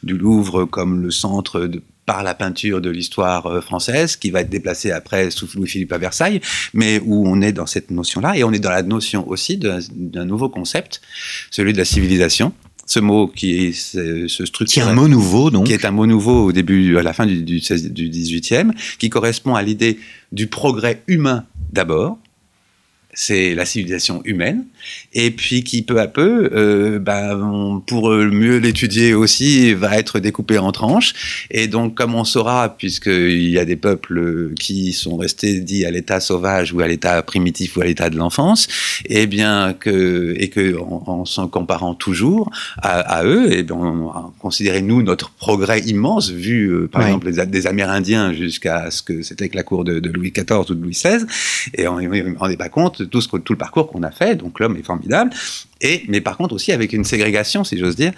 du Louvre comme le centre de par la peinture de l'histoire euh, française, qui va être déplacée après sous Louis-Philippe à Versailles, mais où on est dans cette notion-là, et on est dans la notion aussi d'un nouveau concept, celui de la civilisation. Ce mot qui est, se structure, qui est un mot nouveau, donc, qui est un mot nouveau au début, à la fin du, du, 16, du 18e, qui correspond à l'idée du progrès humain d'abord, c'est la civilisation humaine, et puis qui peu à peu, euh, ben, pour mieux l'étudier aussi, va être découpé en tranches. Et donc, comme on saura, puisqu'il y a des peuples qui sont restés dits à l'état sauvage ou à l'état primitif ou à l'état de l'enfance, et eh bien que et que en, en s'en comparant toujours à, à eux, et eh bien on a considéré nous notre progrès immense vu euh, par oui. exemple des, des Amérindiens jusqu'à ce que c'était que la cour de, de, Louis XIV ou de Louis XVI, et on ne se rendait pas compte tout, ce, tout le parcours qu'on a fait, donc l'homme est formidable, et, mais par contre aussi avec une ségrégation, si j'ose dire,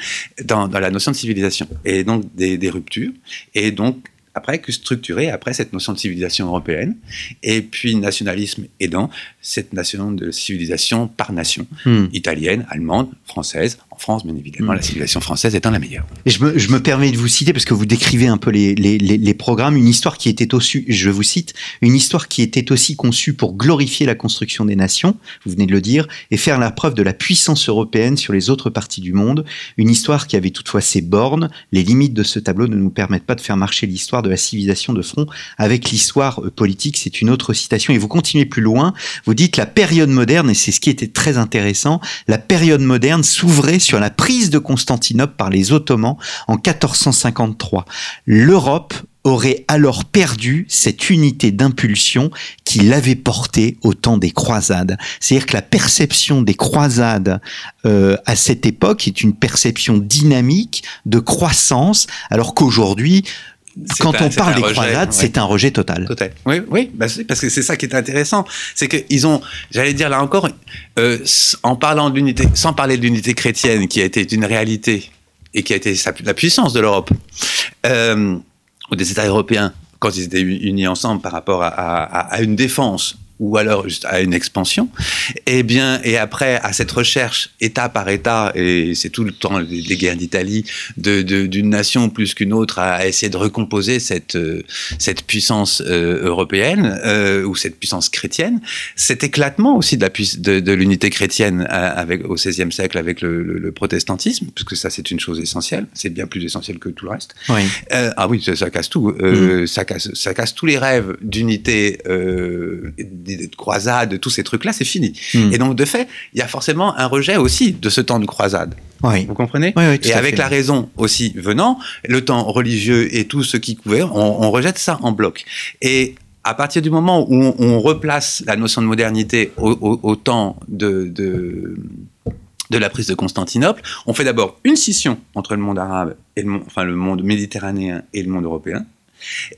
dans, dans, la notion de civilisation, et donc des, des ruptures, et donc après que structurer après cette notion de civilisation européenne et puis nationalisme aidant cette notion de civilisation par nation hmm. italienne, allemande, française. En France, bien évidemment, la civilisation française étant la meilleure. Et je me, je me permets de vous citer parce que vous décrivez un peu les, les, les, les programmes, une histoire qui était aussi, je vous cite, une histoire qui était aussi conçue pour glorifier la construction des nations, vous venez de le dire, et faire la preuve de la puissance européenne sur les autres parties du monde. Une histoire qui avait toutefois ses bornes. Les limites de ce tableau ne nous permettent pas de faire marcher l'histoire de la civilisation de front avec l'histoire politique. C'est une autre citation. Et vous continuez plus loin. Vous dites la période moderne, et c'est ce qui était très intéressant, la période moderne s'ouvrait sur la prise de Constantinople par les Ottomans en 1453. L'Europe aurait alors perdu cette unité d'impulsion qui l'avait porté au temps des croisades. C'est-à-dire que la perception des croisades euh, à cette époque est une perception dynamique de croissance, alors qu'aujourd'hui, quand on parle des croisades, c'est un rejet total. total. Oui, oui, bah, parce que c'est ça qui est intéressant, c'est qu'ils ont, j'allais dire là encore, euh, en parlant de l'unité, sans parler de l'unité chrétienne qui a été une réalité et qui a été la puissance de l'Europe euh, ou des États européens quand ils étaient unis ensemble par rapport à, à une défense ou alors juste à une expansion, et eh bien, et après à cette recherche État par État, et c'est tout le temps les guerres d'Italie, d'une de, nation plus qu'une autre à, essayer de recomposer cette euh, cette puissance euh, européenne euh, ou cette puissance chrétienne, cet éclatement aussi de la de, de l'unité chrétienne avec au XVIe siècle avec le, le, protestantisme, puisque ça c'est une chose essentielle, c'est bien plus essentiel que tout le reste. Oui. ah oui, ça, casse tout, mm. ça casse ça casse tous les rêves d'unité de croisade, de tous ces trucs-là, c'est fini. Hmm. Et donc, de fait, il y a forcément un rejet aussi de ce temps de croisade. Oui. Vous comprenez oui, Et avec la raison aussi venant, le temps religieux et tout ce qui couvert, on, rejette ça en bloc. Et à partir du moment où on, replace la notion de modernité au, temps de, de, de, la prise de Constantinople, on fait d'abord une scission entre le monde arabe et le enfin le monde méditerranéen et le monde européen.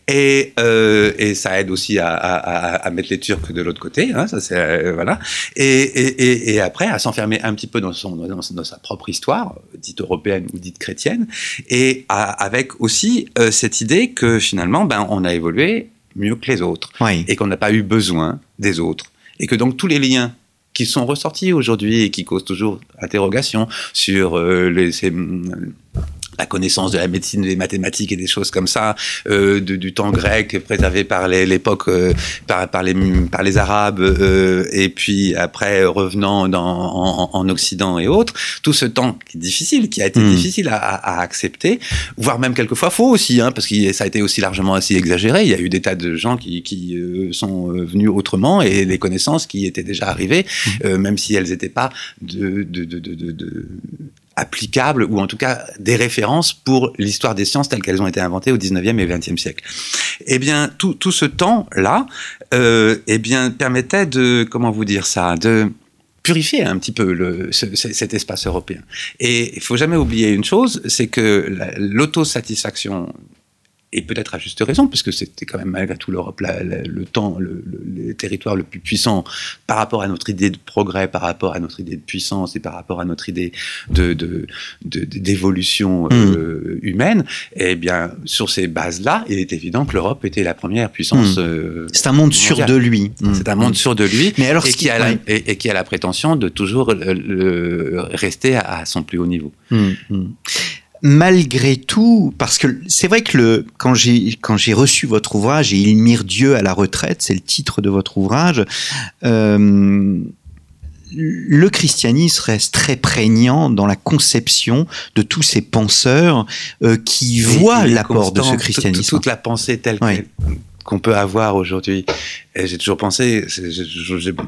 Et, euh, et ça aide aussi à, à, à, mettre les Turcs de l'autre côté, hein, ça c'est euh, voilà. Et, et, et, après à s'enfermer un petit peu dans, son, dans, dans, sa propre histoire, dite européenne ou dite chrétienne, et avec aussi euh, cette idée que finalement, ben, on a évolué mieux que les autres, et qu'on n'a pas eu besoin des autres, et que donc tous les liens qui sont ressortis aujourd'hui et qui causent toujours interrogation sur euh, les, ces, la connaissance de la médecine, des mathématiques et des choses comme ça, euh, de, du temps grec préservé par l'époque euh, par, par, les, par les Arabes, euh, et puis après revenant dans, en, en, Occident et autres, tout ce temps qui est difficile, qui a été hmm. difficile à, à, accepter, voire même quelquefois faux aussi, hein, parce que ça a été aussi largement assez exagéré. Il y a eu des tas de gens qui, qui euh, sont euh, venus autrement et les connaissances qui étaient déjà arrivées, hmm. même si elles n'étaient pas de, de, de, de applicables ou en tout cas des références pour l'histoire des sciences telles qu'elles ont été inventées au 19e et 20e siècle. Eh bien, tout, tout ce temps-là, euh, eh bien, permettait de, comment vous dire ça, de purifier un petit peu cet espace européen. Et il faut jamais oublier une chose, c'est que l'autosatisfaction et peut-être à juste raison, parce que c'était quand même malgré tout l'Europe le temps, le, le, territoire le plus puissant par rapport à notre idée de progrès, par rapport à notre idée de puissance et par rapport à notre idée de, d'évolution euh, hmm. humaine. Et eh bien, sur ces bases-là, il est évident que l'Europe était la première puissance. Hmm. Euh, C'est un monde sûr de lui. C'est un monde sûr de lui. Mais alors, et, qui, a la, et, qui a la prétention de toujours rester à, à, son plus haut niveau malgré tout, parce que c'est vrai que le, quand j'ai quand j'ai reçu votre ouvrage et Il mire Dieu à la retraite, c'est le titre de votre ouvrage. Euh, le christianisme reste très prégnant dans la conception de tous ces penseurs euh, qui voient l'apport de ce christianisme. Toute, la pensée telle qu'on peut avoir aujourd'hui et j'ai toujours pensé,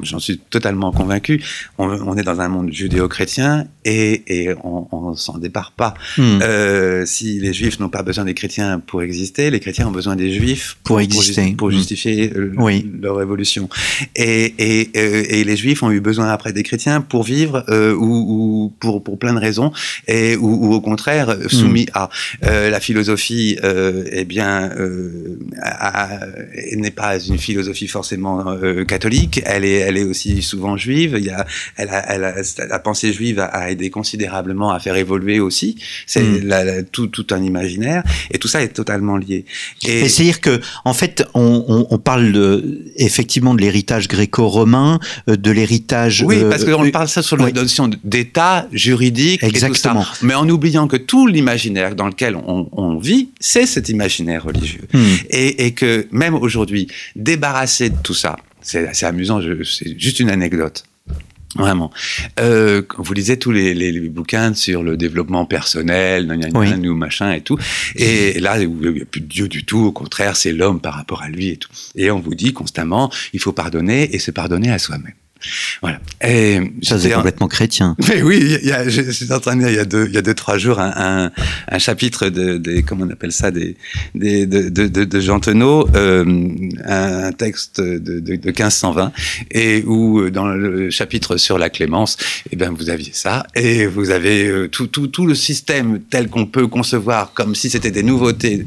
j'en suis totalement convaincu, on, est dans un monde judéo-chrétien et, et on, ne s'en départ pas. Hmm. Euh, si les juifs n'ont pas besoin des chrétiens pour exister, les chrétiens ont besoin des juifs pour, exister, pour, hmm. justifier euh, leur évolution. Et, et, euh, et, les juifs ont eu besoin après des chrétiens pour vivre ou, ou, pour, pour plein de raisons, et, ou, au contraire soumis hmm. à la philosophie. eh bien, n'est pas une philosophie forcément euh, catholique, elle est, elle est aussi souvent juive. Il y a, elle a, elle a, la pensée juive a, aidé considérablement à faire évoluer aussi. C'est mm. tout, tout un imaginaire et tout ça est totalement lié. Et, c'est-à-dire que, en fait, on, on, parle de, effectivement de l'héritage gréco-romain, euh, de l'héritage. Oui, parce qu'on euh, parle ça sur la notion d'État juridique. Exactement. Et tout ça. Mais en oubliant que tout l'imaginaire dans lequel on, on vit, c'est cet imaginaire religieux. Mm. Et, et que même aujourd'hui, débarrasser de tout ça, c'est assez amusant, c'est juste une anecdote. Vraiment. Euh, vous lisez tous les, les, bouquins sur le développement personnel, nous machin et tout. Et là, il n'y a plus de Dieu du tout. Au contraire, c'est l'homme par rapport à lui et tout. Et on vous dit constamment, il faut pardonner et se pardonner à soi-même. Voilà. Et ça, c'est complètement chrétien. (laughs) Mais oui, il y a, je, suis en train de dire, il y a deux, il y a deux trois jours, un, un, un chapitre de, des, comment on appelle ça, des, des de, de, de, de Jean Tenot, euh, un texte de, de, de 1520, et où dans le chapitre sur la clémence, eh ben vous aviez ça, et vous avez euh, tout, tout, tout le système tel qu'on peut concevoir, comme si c'était des nouveautés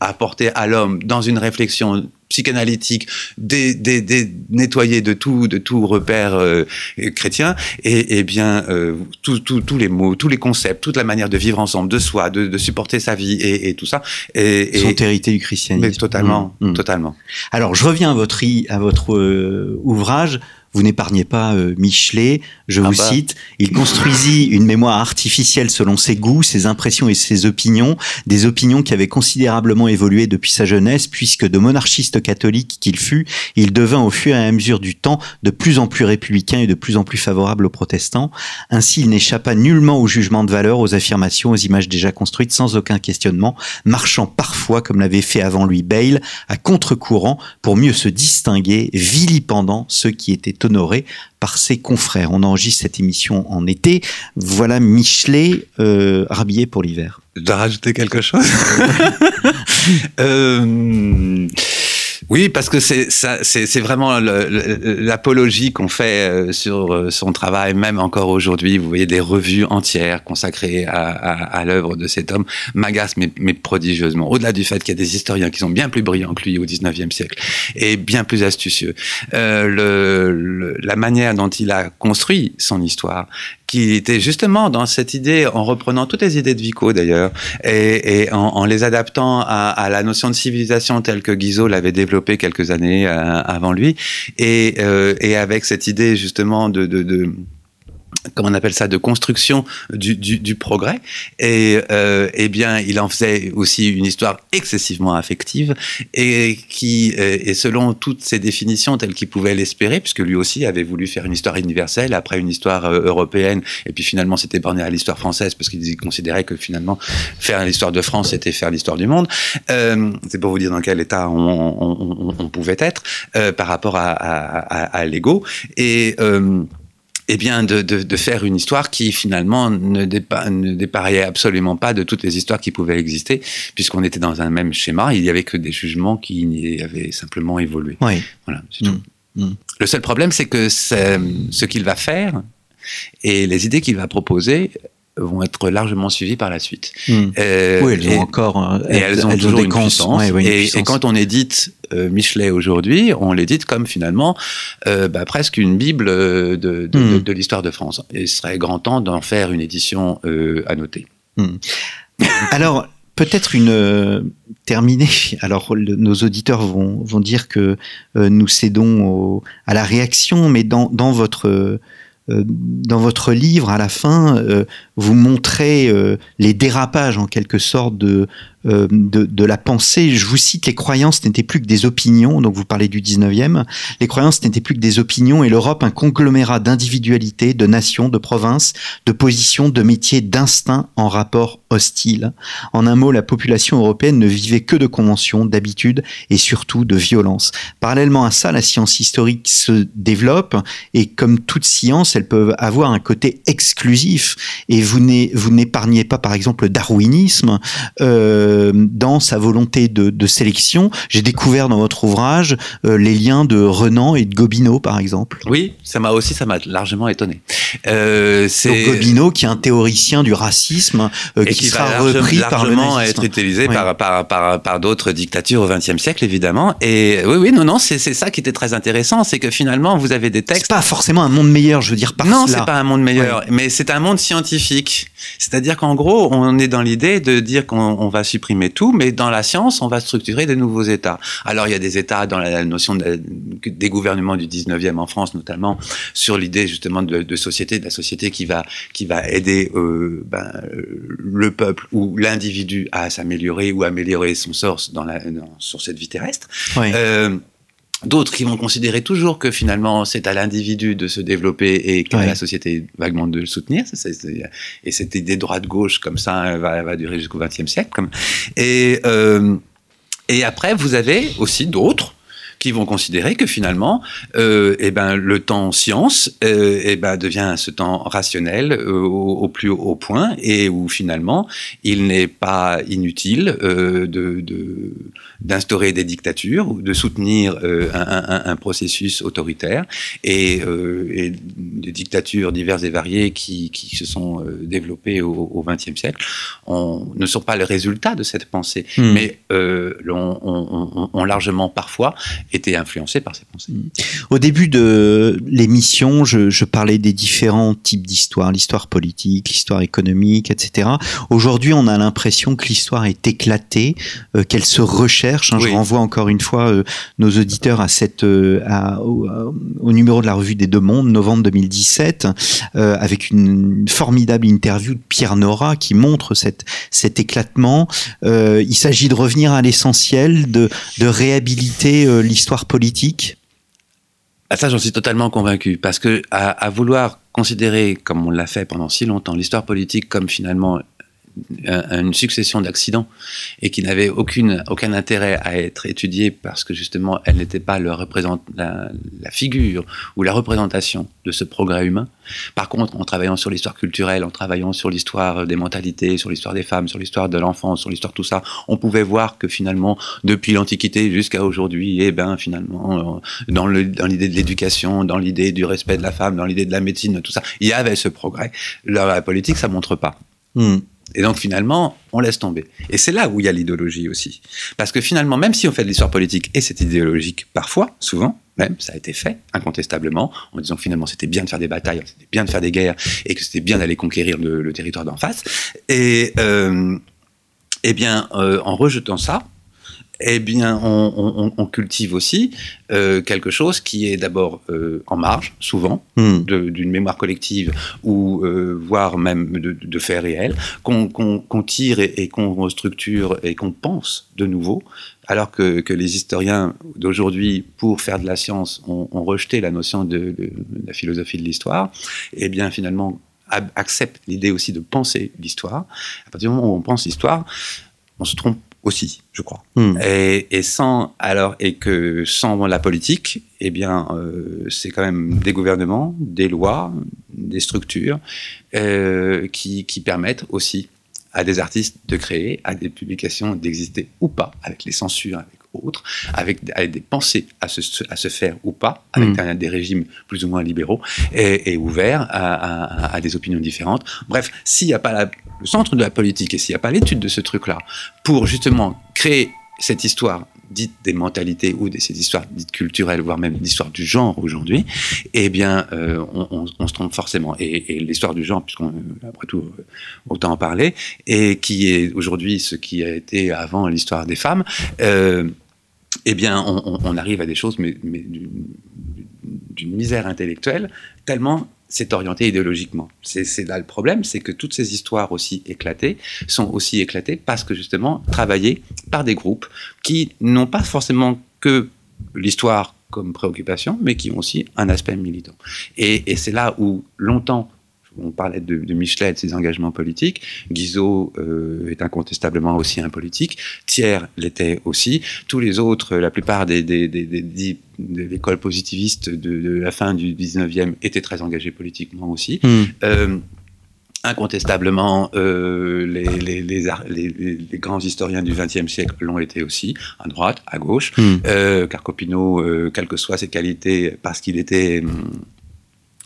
apportées à l'homme dans une réflexion psychanalytique, des, des, des, nettoyé de tout, de tout repère euh, chrétien, et, et bien euh, tous les mots, tous les concepts, toute la manière de vivre ensemble, de soi, de, de supporter sa vie et, et tout ça. Et, Sont hérités du christianisme. Mais totalement, mmh, mmh. totalement. Alors je reviens à votre, à votre euh, ouvrage. Vous n'épargnez pas euh, Michelet, je ah vous bah. cite, il construisit une mémoire artificielle selon ses goûts, ses impressions et ses opinions, des opinions qui avaient considérablement évolué depuis sa jeunesse, puisque de monarchiste catholique qu'il fut, il devint au fur et à mesure du temps de plus en plus républicain et de plus en plus favorable aux protestants. Ainsi, il n'échappa nullement au jugement de valeur, aux affirmations, aux images déjà construites sans aucun questionnement, marchant parfois, comme l'avait fait avant lui Bale, à contre-courant pour mieux se distinguer, vilipendant ceux qui étaient honoré par ses confrères. On enregistre cette émission en été. Voilà Michelet euh, rhabillé pour l'hiver. Je dois rajouter quelque chose? (laughs) euh, oui, parce que c'est vraiment l'apologie qu'on fait euh, sur euh, son travail, même encore aujourd'hui. Vous voyez des revues entières consacrées à, à, à l'œuvre de cet homme m'agacent mais, mais, prodigieusement. Au-delà du fait qu'il y a des historiens qui sont bien plus brillants que lui au 19e siècle et bien plus astucieux. Euh, le, le, la manière dont il a construit son histoire qui était justement dans cette idée, en reprenant toutes les idées de Vico d'ailleurs, et, et en, en, les adaptant à, à, la notion de civilisation telle que Guizot l'avait développée quelques années euh, avant lui, et, euh, et, avec cette idée justement de, de, de comment on appelle ça, de construction du, du, du progrès. Et euh, eh bien, il en faisait aussi une histoire excessivement affective et qui, euh, et selon toutes ces définitions telles qu'il pouvait l'espérer, puisque lui aussi avait voulu faire une histoire universelle, après une histoire euh, européenne, et puis finalement c'était borné à l'histoire française, parce qu'il considérait que finalement faire l'histoire de France, c'était faire l'histoire du monde. Euh, C'est pour vous dire dans quel état on, on, on, on pouvait être euh, par rapport à, à, à, à l'ego. Et euh, eh bien, de, de, de, faire une histoire qui finalement ne, dépa ne dépareillait absolument pas de toutes les histoires qui pouvaient exister, puisqu'on était dans un même schéma. Il n'y avait que des jugements qui avaient simplement évolué. Oui. Voilà, c'est mmh. tout. Mmh. Le seul problème, c'est que ce qu'il va faire et les idées qu'il va proposer vont être largement suivies par la suite. Mmh. Euh, oui, elles ont encore elles, et elles ont elles toujours ont une, puissance. Ouais, ouais, une et, puissance. Et, quand on édite euh, Michelet aujourd'hui, on l'édite comme finalement euh, bah, presque une bible de, de, mmh. de, de l'histoire de France. Et il serait grand temps d'en faire une édition annotée. Mmh. (laughs) Alors, peut-être une euh, terminée. (laughs) Alors, le, nos auditeurs vont, vont dire que euh, nous cédons au, à la réaction, mais dans, dans votre dans votre livre, à la fin, vous montrez euh, les dérapages en quelque sorte de, euh, de, de, la pensée. Je vous cite, les croyances n'étaient plus que des opinions, donc vous parlez du 19e, les croyances n'étaient plus que des opinions et l'Europe un conglomérat d'individualités, de nations, de provinces, de positions, de métiers, d'instincts en rapport hostile. En un mot, la population européenne ne vivait que de conventions, d'habitudes et surtout de violence. Parallèlement à ça, la science historique se développe et comme toute science, elles peuvent avoir un côté exclusif et vous n'épargnez pas par exemple le darwinisme euh, dans sa volonté de, de sélection. J'ai découvert dans votre ouvrage euh, les liens de Renan et de Gobineau par exemple. Oui, ça m'a aussi ça m'a largement étonné. Euh, c'est Gobineau qui est un théoricien du racisme euh, qui, qui, sera va repris largement par le être utilisé oui. par, par, par, par d'autres dictatures au XXe siècle évidemment. Et oui oui non non c'est ça qui était très intéressant, c'est que finalement vous avez des textes. C'est pas forcément un monde meilleur, je veux dire par Non, c'est pas un monde meilleur, ouais. mais c'est un monde scientifique. C'est-à-dire qu'en gros, on est dans l'idée de dire qu'on va supprimer tout, mais dans la science, on va structurer de nouveaux États. Alors, il y a des États dans la notion de, des gouvernements du 19e en France, notamment, sur l'idée justement de, de, société, de la société qui va, qui va aider euh, ben, le peuple ou l'individu à s'améliorer ou améliorer son sort dans la, dans, sur cette vie terrestre. Oui. Euh, D'autres qui vont considérer toujours que finalement c'est à l'individu de se développer et qu'à ouais. la société vaguement de le soutenir. Et cette idée droite-gauche comme ça va, va durer jusqu'au XXe siècle. Comme. Et, euh, et après, vous avez aussi d'autres qui vont considérer que finalement, euh, eh ben, le temps science euh, eh ben, devient ce temps rationnel euh, au, plus haut point et où finalement, il n'est pas inutile euh, de, d'instaurer des dictatures ou de soutenir un, un, un, processus autoritaire et, et, des dictatures diverses et variées qui, qui se sont développées au XXe siècle on, ne sont pas le résultat de cette pensée, hmm. mais euh, ont, largement parfois été influencés par ces pensées. Au début de l'émission, je, parlais des différents types d'histoires, l'histoire politique, l'histoire économique, etc. Aujourd'hui, on a l'impression que l'histoire est éclatée, euh, qu'elle se recherche. Hein. Je renvoie encore une fois euh, nos auditeurs à cette, euh, à, au, au, numéro de la revue des Deux Mondes, novembre 2017, avec une formidable interview de Pierre Nora qui montre cette, cet éclatement. Il s'agit de revenir à l'essentiel, de, de réhabiliter euh, l'histoire politique. Ah, ça, j'en suis totalement convaincu, parce que à, à vouloir considérer, comme on l'a fait pendant si longtemps, l'histoire politique comme finalement une succession d'accidents et qui n'avaient aucune, aucun intérêt à être étudiées parce que justement elle n'était pas le représente, la, figure ou la représentation de ce progrès humain. Par contre, en travaillant sur l'histoire culturelle, en travaillant sur l'histoire des mentalités, sur l'histoire des femmes, sur l'histoire de l'enfance, sur l'histoire tout ça, on pouvait voir que finalement, depuis l'Antiquité jusqu'à aujourd'hui, eh ben finalement, dans l'idée de l'éducation, dans l'idée du respect de la femme, dans l'idée de la médecine, tout ça, il y avait ce progrès. La, la politique, ça montre pas. Hmm. Et donc finalement, on laisse tomber. Et c'est là où il y a l'idéologie aussi. Parce que finalement, même si on fait de l'histoire politique, et c'est idéologique parfois, souvent, même, ça a été fait, incontestablement, en disant que finalement c'était bien de faire des batailles, c'était bien de faire des guerres, et que c'était bien d'aller conquérir le, territoire d'en face. Et euh, eh bien, euh, en rejetant ça, eh bien, on, on, on cultive aussi euh, quelque chose qui est d'abord euh, en marge, souvent, mm. d'une mémoire collective ou euh, voire même de, de faits réels, qu'on qu tire et, et qu'on restructure et qu'on pense de nouveau, alors que, que les historiens d'aujourd'hui, pour faire de la science, ont, ont rejeté la notion de, de, de, la philosophie de l'histoire. Eh bien, finalement, acceptent l'idée aussi de penser l'histoire. À partir du moment où on pense l'histoire, on se trompe aussi, je crois. Hmm. Et, et, sans alors et que sans la politique, eh bien, euh, c'est quand même des gouvernements, des lois, des structures euh, qui, qui permettent aussi à des artistes de créer, à des publications d'exister ou pas, avec les censures, avec autres, avec, avec, des pensées à se, à se faire ou pas, avec mmh. des régimes plus ou moins libéraux et, et ouverts à, à, à, des opinions différentes. Bref, s'il n'y a pas la, le centre de la politique et s'il n'y a pas l'étude de ce truc-là pour justement créer cette histoire dite des mentalités ou de ces histoires dites culturelles, voire même l'histoire du genre aujourd'hui, eh bien, euh, on, on, on, se trompe forcément. Et, et l'histoire du genre, puisqu'on après tout autant en parler, et qui est aujourd'hui ce qui a été avant l'histoire des femmes, euh, eh bien, on, arrive à des choses, mais, d'une misère intellectuelle tellement c'est orienté idéologiquement. C'est là le problème, c'est que toutes ces histoires aussi éclatées sont aussi éclatées parce que justement travaillées par des groupes qui n'ont pas forcément que l'histoire comme préoccupation, mais qui ont aussi un aspect militant. Et c'est là où longtemps on parlait de, de, Michelet et de ses engagements politiques. Guizot euh, est incontestablement aussi un politique. Thiers l'était aussi. Tous les autres, la plupart des, des, des, des de l'école positiviste de, de, la fin du 19e étaient très engagés politiquement aussi. Mm. Euh, incontestablement, euh, les, les, les, les, grands historiens du XXe siècle l'ont été aussi, à droite, à gauche. Mm. Euh, Carcopino, euh, quelles que soient ses qualités, parce qu'il était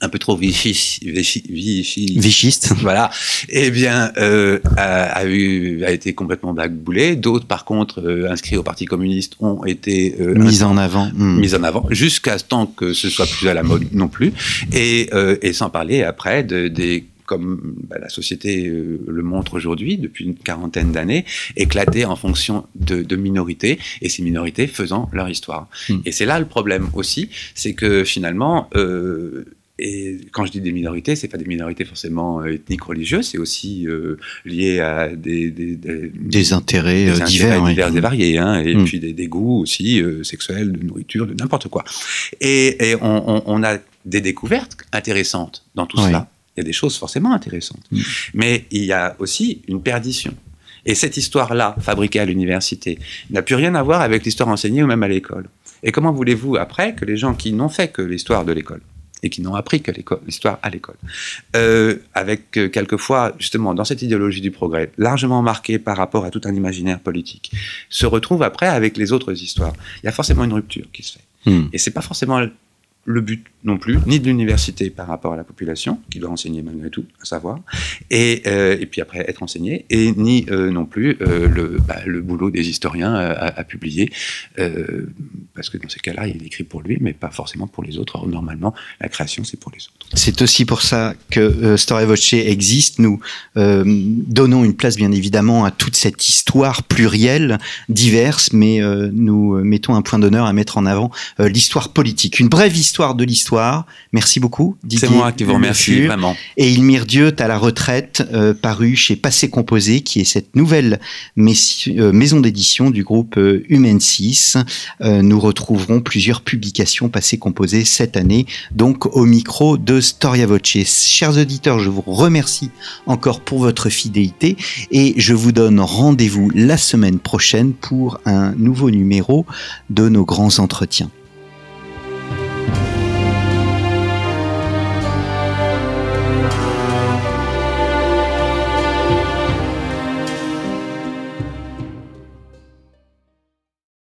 un peu trop vichiste, vichiste, voilà, eh bien, euh, a, a, eu, a été complètement blackboulé. D'autres, par contre, euh, inscrits au Parti communiste, ont été euh, mis en avant, hmm. mis en avant, jusqu'à ce temps que ce soit plus à la mode non plus, et, euh, et sans parler après de, des comme bah, la société euh, le montre aujourd'hui depuis une quarantaine d'années, éclatées en fonction de, de, minorités et ces minorités faisant leur histoire. Hmm. Et c'est là le problème aussi, c'est que finalement, euh, et quand je dis des minorités, c'est pas des minorités forcément euh, ethniques, religieuses, c'est aussi euh, lié à des, des, des, des intérêts, divers, divers et variés, hein, et mm. puis des, des, goûts aussi euh, sexuels, de nourriture, de n'importe quoi. Et, et on, on, on, a des découvertes intéressantes dans tout oui. cela. Il y a des choses forcément intéressantes, mm. mais il y a aussi une perdition. Et cette histoire-là, fabriquée à l'université, n'a plus rien à voir avec l'histoire enseignée ou même à l'école. Et comment voulez-vous après que les gens qui n'ont fait que l'histoire de l'école et qui n'ont appris que l'histoire à l'école, euh, avec euh, quelquefois, justement, dans cette idéologie du progrès, largement marquée par rapport à tout un imaginaire politique, se retrouvent après avec les autres histoires. Il y a forcément une rupture qui se fait. Hmm. Et c'est pas forcément le but non plus, ni de l'université par rapport à la population, qui doit enseigner malgré tout, à savoir, et, euh, et puis après être enseigné, et ni euh, non plus euh, le, bah, le, boulot des historiens à, publier, parce que dans ces cas-là, il écrit pour lui, mais pas forcément pour les autres. normalement, la création, c'est pour les autres. C'est aussi pour ça que Story Voce existe. Nous donnons une place, bien évidemment, à toute cette histoire plurielle, diverse, mais nous mettons un point d'honneur à mettre en avant l'histoire politique, une brève histoire de l'histoire Merci beaucoup, Didier. C'est moi qui vous remercie, vraiment. Et Ilmire Dieu, à la retraite, euh, paru chez Passé Composé, qui est cette nouvelle euh, maison d'édition du groupe euh, Humain 6. nous retrouverons plusieurs publications Passé Composé cette année, donc au micro de Storia Voce. Chers auditeurs, je vous remercie encore pour votre fidélité et je vous donne rendez-vous la semaine prochaine pour un nouveau numéro de nos grands entretiens. thank you